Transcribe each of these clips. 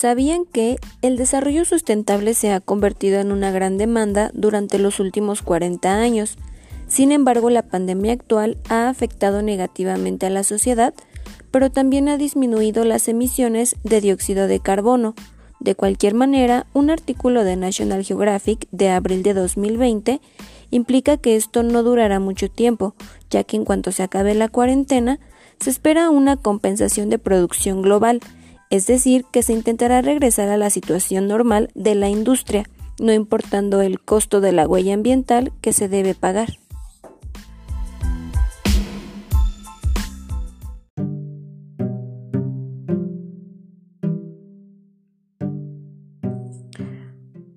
¿Sabían que el desarrollo sustentable se ha convertido en una gran demanda durante los últimos 40 años? Sin embargo, la pandemia actual ha afectado negativamente a la sociedad, pero también ha disminuido las emisiones de dióxido de carbono. De cualquier manera, un artículo de National Geographic de abril de 2020 implica que esto no durará mucho tiempo, ya que en cuanto se acabe la cuarentena, se espera una compensación de producción global, es decir, que se intentará regresar a la situación normal de la industria, no importando el costo de la huella ambiental que se debe pagar.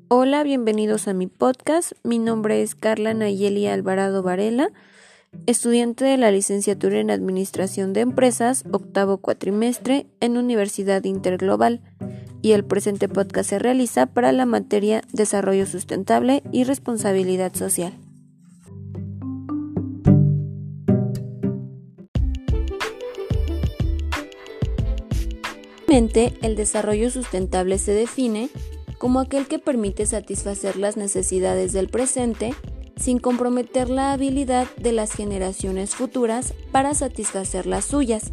Hola, bienvenidos a mi podcast. Mi nombre es Carla Nayeli Alvarado Varela estudiante de la licenciatura en Administración de Empresas, octavo cuatrimestre en Universidad Interglobal, y el presente podcast se realiza para la materia Desarrollo Sustentable y Responsabilidad Social. El desarrollo sustentable se define como aquel que permite satisfacer las necesidades del presente sin comprometer la habilidad de las generaciones futuras para satisfacer las suyas.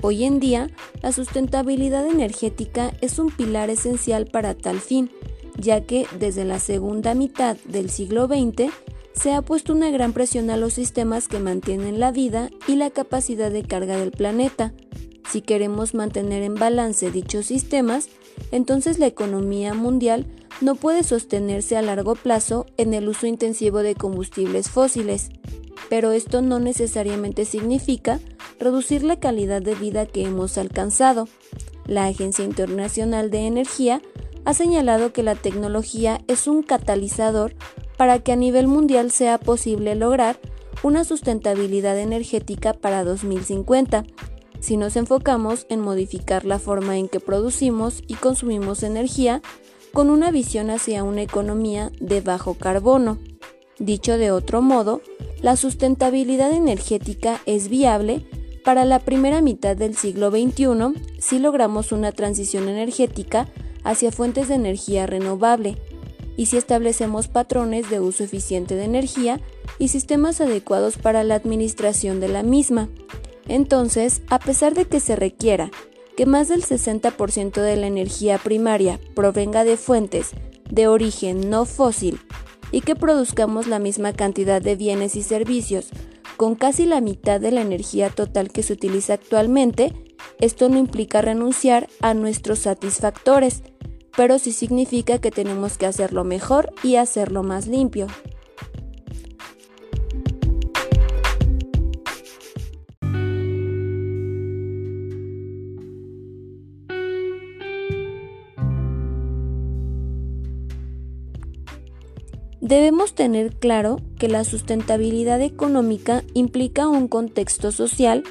Hoy en día, la sustentabilidad energética es un pilar esencial para tal fin, ya que desde la segunda mitad del siglo XX se ha puesto una gran presión a los sistemas que mantienen la vida y la capacidad de carga del planeta. Si queremos mantener en balance dichos sistemas, entonces la economía mundial no puede sostenerse a largo plazo en el uso intensivo de combustibles fósiles, pero esto no necesariamente significa reducir la calidad de vida que hemos alcanzado. La Agencia Internacional de Energía ha señalado que la tecnología es un catalizador para que a nivel mundial sea posible lograr una sustentabilidad energética para 2050, si nos enfocamos en modificar la forma en que producimos y consumimos energía con una visión hacia una economía de bajo carbono. Dicho de otro modo, la sustentabilidad energética es viable para la primera mitad del siglo XXI si logramos una transición energética hacia fuentes de energía renovable y si establecemos patrones de uso eficiente de energía y sistemas adecuados para la administración de la misma. Entonces, a pesar de que se requiera que más del 60% de la energía primaria provenga de fuentes de origen no fósil y que produzcamos la misma cantidad de bienes y servicios con casi la mitad de la energía total que se utiliza actualmente, esto no implica renunciar a nuestros satisfactores, pero sí significa que tenemos que hacerlo mejor y hacerlo más limpio. Debemos tener claro que la sustentabilidad económica implica un contexto social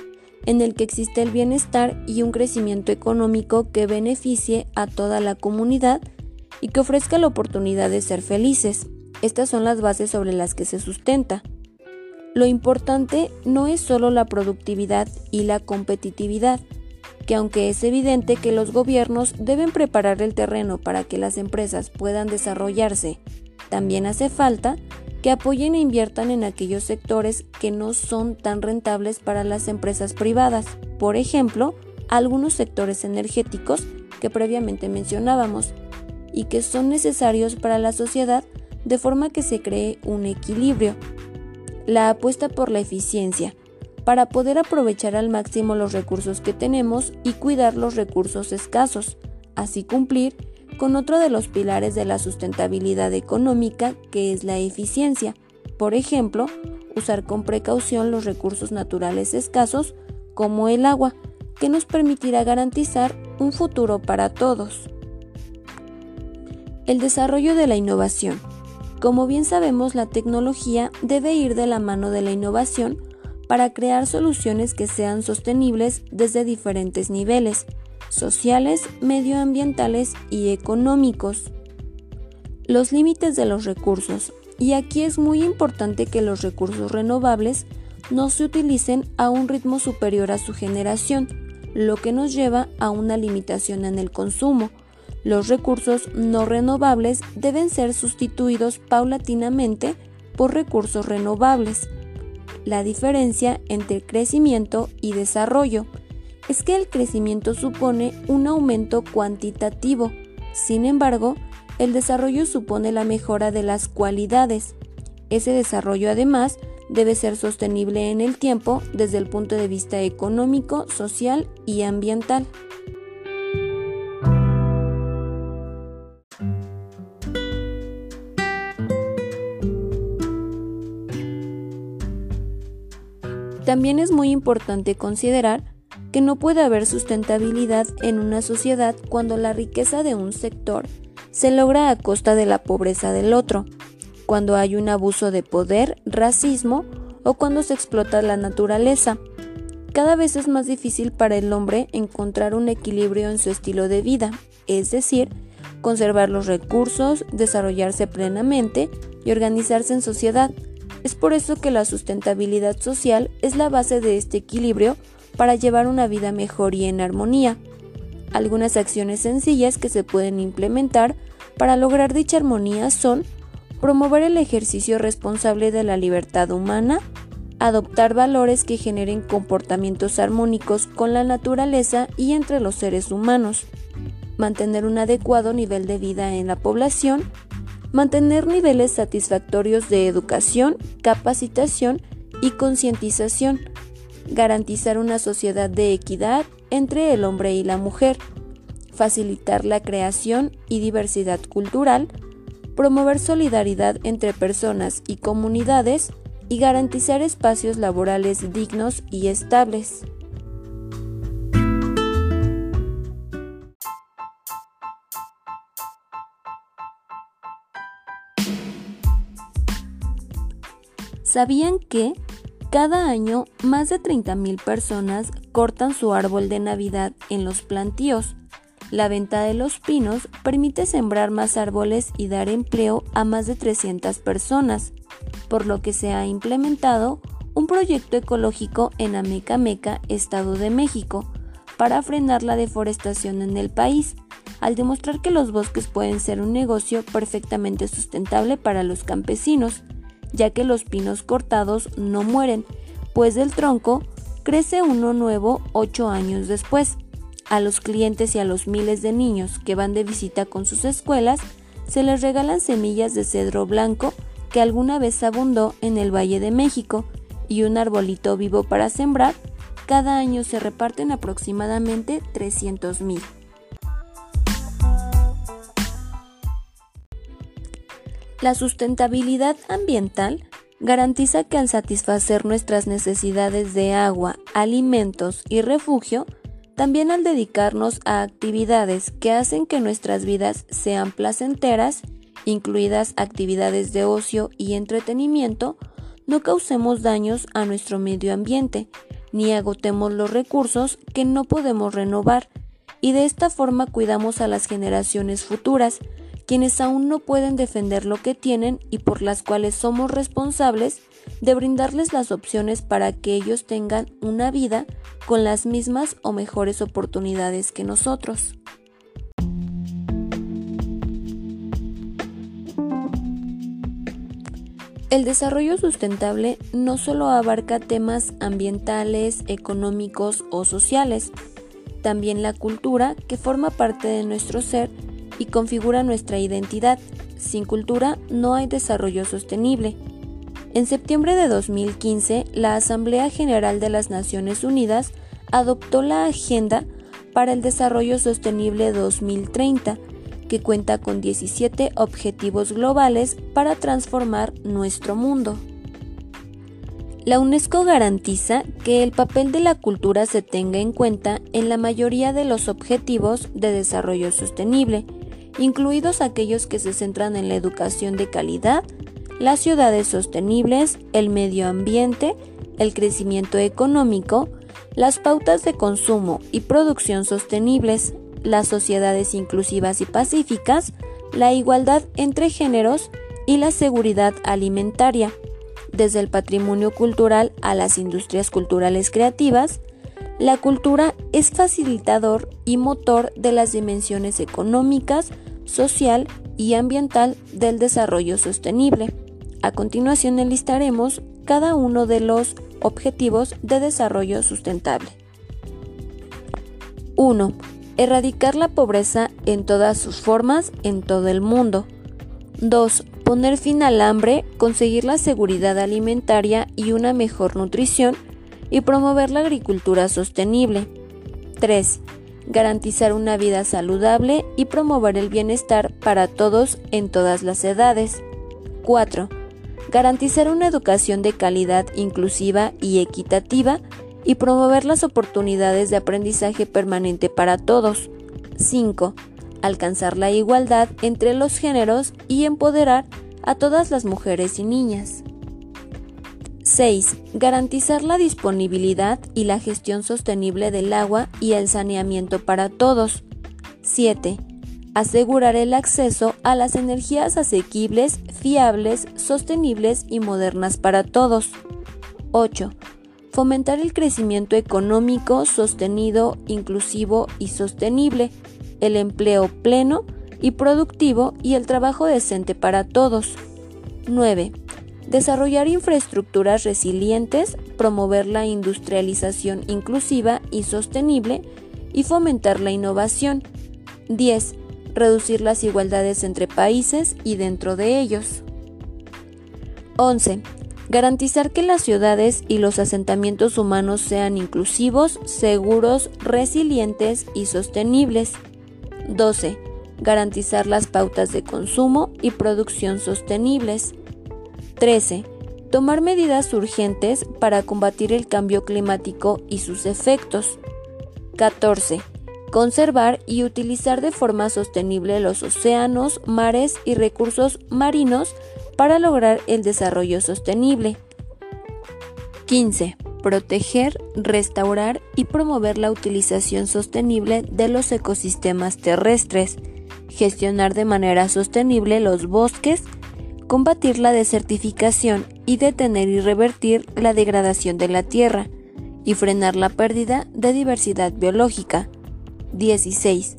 en el que existe el bienestar y un crecimiento económico que beneficie a toda la comunidad y que ofrezca la oportunidad de ser felices. Estas son las bases sobre las que se sustenta. Lo importante no es solo la productividad y la competitividad, que aunque es evidente que los gobiernos deben preparar el terreno para que las empresas puedan desarrollarse también hace falta que apoyen e inviertan en aquellos sectores que no son tan rentables para las empresas privadas, por ejemplo, algunos sectores energéticos que previamente mencionábamos y que son necesarios para la sociedad de forma que se cree un equilibrio. La apuesta por la eficiencia, para poder aprovechar al máximo los recursos que tenemos y cuidar los recursos escasos, así cumplir con otro de los pilares de la sustentabilidad económica, que es la eficiencia. Por ejemplo, usar con precaución los recursos naturales escasos, como el agua, que nos permitirá garantizar un futuro para todos. El desarrollo de la innovación. Como bien sabemos, la tecnología debe ir de la mano de la innovación para crear soluciones que sean sostenibles desde diferentes niveles, sociales, medioambientales y económicos. Los límites de los recursos. Y aquí es muy importante que los recursos renovables no se utilicen a un ritmo superior a su generación, lo que nos lleva a una limitación en el consumo, Los recursos no renovables deben ser sustituidos paulatinamente por recursos renovables. La diferencia entre crecimiento y desarrollo es que el crecimiento supone un aumento cuantitativo, sin embargo, el desarrollo supone la mejora de las cualidades. Ese desarrollo además debe ser sostenible en el tiempo desde el punto de vista económico, social y ambiental. También es muy importante considerar que no puede haber sustentabilidad en una sociedad cuando la riqueza de un sector se logra a costa de la pobreza del otro, cuando hay un abuso de poder, racismo o cuando se explota la naturaleza. Cada vez es más difícil para el hombre encontrar un equilibrio en su estilo de vida, es decir, conservar los recursos, desarrollarse plenamente y organizarse en sociedad. Es por eso que la sustentabilidad social es la base de este equilibrio para llevar una vida mejor y en armonía. Algunas acciones sencillas que se pueden implementar para lograr dicha armonía son promover el ejercicio responsable de la libertad humana, adoptar valores que generen comportamientos armónicos con la naturaleza y entre los seres humanos, mantener un adecuado nivel de vida en la población, mantener niveles satisfactorios de educación, capacitación y concientización, garantizar una sociedad de equidad entre el hombre y la mujer, facilitar la creación y diversidad cultural, promover solidaridad entre personas y comunidades y garantizar espacios laborales dignos y estables. ¿Sabían que cada año, más de 30.000 personas cortan su árbol de Navidad en los plantíos. La venta de los pinos permite sembrar más árboles y dar empleo a más de 300 personas, por lo que se ha implementado un proyecto ecológico en Amecameca, Estado de México, para frenar la deforestación en el país, al demostrar que los bosques pueden ser un negocio perfectamente sustentable para los campesinos ya que los pinos cortados no mueren, pues del tronco crece uno nuevo ocho años después. A los clientes y a los miles de niños que van de visita con sus escuelas, se les regalan semillas de cedro blanco que alguna vez abundó en el Valle de México y un arbolito vivo para sembrar. Cada año se reparten aproximadamente 300 La sustentabilidad ambiental garantiza que al satisfacer nuestras necesidades de agua, alimentos y refugio, también al dedicarnos a actividades que hacen que nuestras vidas sean placenteras, incluidas actividades de ocio y entretenimiento, no causemos daños a nuestro medio ambiente, ni agotemos los recursos que no podemos renovar, y de esta forma cuidamos a las generaciones futuras, quienes aún no pueden defender lo que tienen y por las cuales somos responsables de brindarles las opciones para que ellos tengan una vida con las mismas o mejores oportunidades que nosotros. El desarrollo sustentable no solo abarca temas ambientales, económicos o sociales, también la cultura, que forma parte de nuestro ser, y configura nuestra identidad. Sin cultura no hay desarrollo sostenible. En septiembre de 2015, la Asamblea General de las Naciones Unidas adoptó la Agenda para el Desarrollo Sostenible 2030, que cuenta con 17 objetivos globales para transformar nuestro mundo. La UNESCO garantiza que el papel de la cultura se tenga en cuenta en la mayoría de los objetivos de desarrollo sostenible, incluidos aquellos que se centran en la educación de calidad, las ciudades sostenibles, el medio ambiente, el crecimiento económico, las pautas de consumo y producción sostenibles, las sociedades inclusivas y pacíficas, la igualdad entre géneros y la seguridad alimentaria, desde el patrimonio cultural a las industrias culturales creativas, la cultura es facilitador y motor de las dimensiones económicas, social y ambiental del desarrollo sostenible. A continuación enlistaremos cada uno de los objetivos de desarrollo sustentable. 1. Erradicar la pobreza en todas sus formas en todo el mundo. 2. Poner fin al hambre, conseguir la seguridad alimentaria y una mejor nutrición y promover la agricultura sostenible. 3. Garantizar una vida saludable y promover el bienestar para todos en todas las edades. 4. Garantizar una educación de calidad inclusiva y equitativa y promover las oportunidades de aprendizaje permanente para todos. 5. Alcanzar la igualdad entre los géneros y empoderar a todas las mujeres y niñas. 6. Garantizar la disponibilidad y la gestión sostenible del agua y el saneamiento para todos. 7. Asegurar el acceso a las energías asequibles, fiables, sostenibles y modernas para todos. 8. Fomentar el crecimiento económico sostenido, inclusivo y sostenible, el empleo pleno y productivo y el trabajo decente para todos. 9 desarrollar infraestructuras resilientes, promover la industrialización inclusiva y sostenible y fomentar la innovación. 10. Reducir las igualdades entre países y dentro de ellos. 11. Garantizar que las ciudades y los asentamientos humanos sean inclusivos, seguros, resilientes y sostenibles. 12. Garantizar las pautas de consumo y producción sostenibles. 13. Tomar medidas urgentes para combatir el cambio climático y sus efectos. 14. Conservar y utilizar de forma sostenible los océanos, mares y recursos marinos para lograr el desarrollo sostenible. 15. Proteger, restaurar y promover la utilización sostenible de los ecosistemas terrestres. Gestionar de manera sostenible los bosques, combatir la desertificación y detener y revertir la degradación de la tierra y frenar la pérdida de diversidad biológica. 16.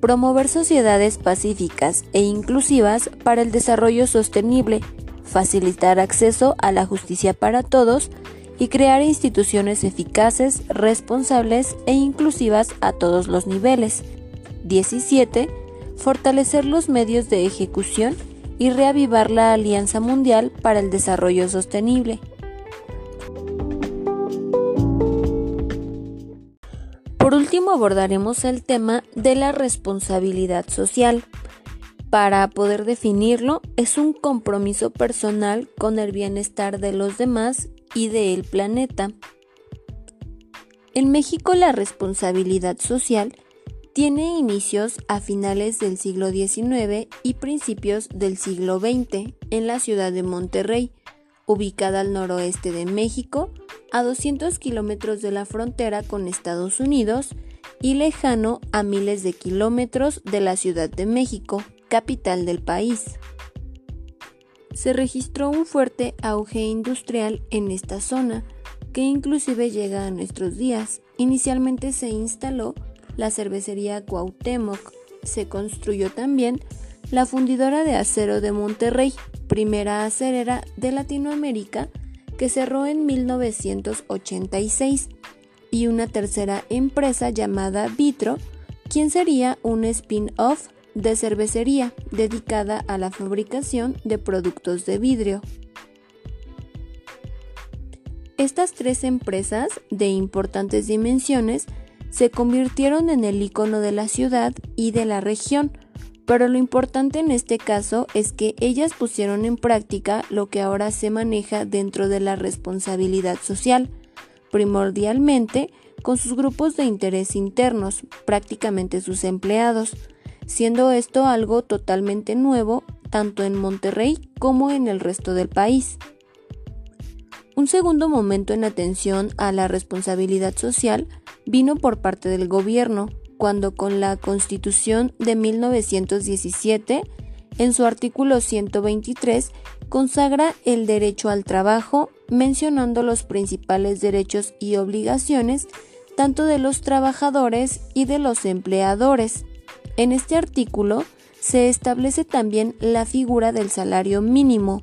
Promover sociedades pacíficas e inclusivas para el desarrollo sostenible, facilitar acceso a la justicia para todos y crear instituciones eficaces, responsables e inclusivas a todos los niveles. 17. Fortalecer los medios de ejecución y reavivar la Alianza Mundial para el Desarrollo Sostenible. Por último abordaremos el tema de la responsabilidad social. Para poder definirlo, es un compromiso personal con el bienestar de los demás y del planeta. En México la responsabilidad social tiene inicios a finales del siglo XIX y principios del siglo XX en la ciudad de Monterrey, ubicada al noroeste de México, a 200 kilómetros de la frontera con Estados Unidos y lejano a miles de kilómetros de la Ciudad de México, capital del país. Se registró un fuerte auge industrial en esta zona, que inclusive llega a nuestros días. Inicialmente se instaló la cervecería Cuauhtémoc. Se construyó también la fundidora de acero de Monterrey, primera acerera de Latinoamérica, que cerró en 1986, y una tercera empresa llamada Vitro, quien sería un spin-off de cervecería dedicada a la fabricación de productos de vidrio. Estas tres empresas de importantes dimensiones se convirtieron en el icono de la ciudad y de la región, pero lo importante en este caso es que ellas pusieron en práctica lo que ahora se maneja dentro de la responsabilidad social, primordialmente con sus grupos de interés internos, prácticamente sus empleados, siendo esto algo totalmente nuevo tanto en Monterrey como en el resto del país. Un segundo momento en atención a la responsabilidad social vino por parte del gobierno, cuando con la Constitución de 1917, en su artículo 123, consagra el derecho al trabajo, mencionando los principales derechos y obligaciones tanto de los trabajadores y de los empleadores. En este artículo se establece también la figura del salario mínimo.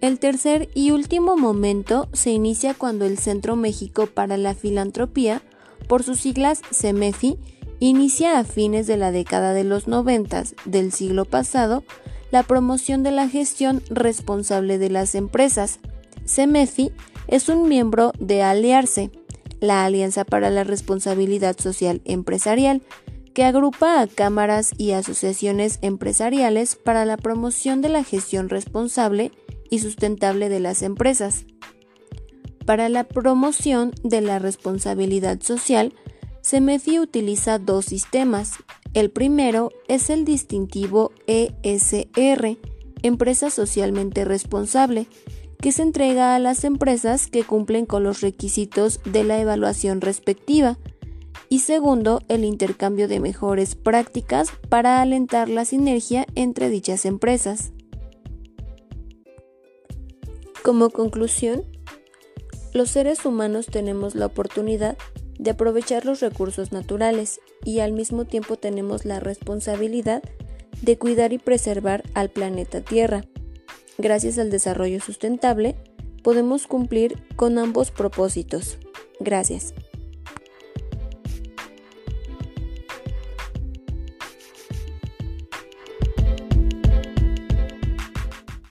El tercer y último momento se inicia cuando el Centro México para la Filantropía, por sus siglas CEMEFI, inicia a fines de la década de los 90 del siglo pasado la promoción de la gestión responsable de las empresas. CEMEFI es un miembro de Aliarse, la Alianza para la Responsabilidad Social Empresarial, que agrupa a cámaras y asociaciones empresariales para la promoción de la gestión responsable y sustentable de las empresas. Para la promoción de la responsabilidad social, CEMEFI utiliza dos sistemas. El primero es el distintivo ESR, Empresa Socialmente Responsable, que se entrega a las empresas que cumplen con los requisitos de la evaluación respectiva. Y segundo, el intercambio de mejores prácticas para alentar la sinergia entre dichas empresas. Como conclusión, los seres humanos tenemos la oportunidad de aprovechar los recursos naturales y al mismo tiempo tenemos la responsabilidad de cuidar y preservar al planeta Tierra gracias al desarrollo sustentable, podemos cumplir con ambos propósitos. Gracias.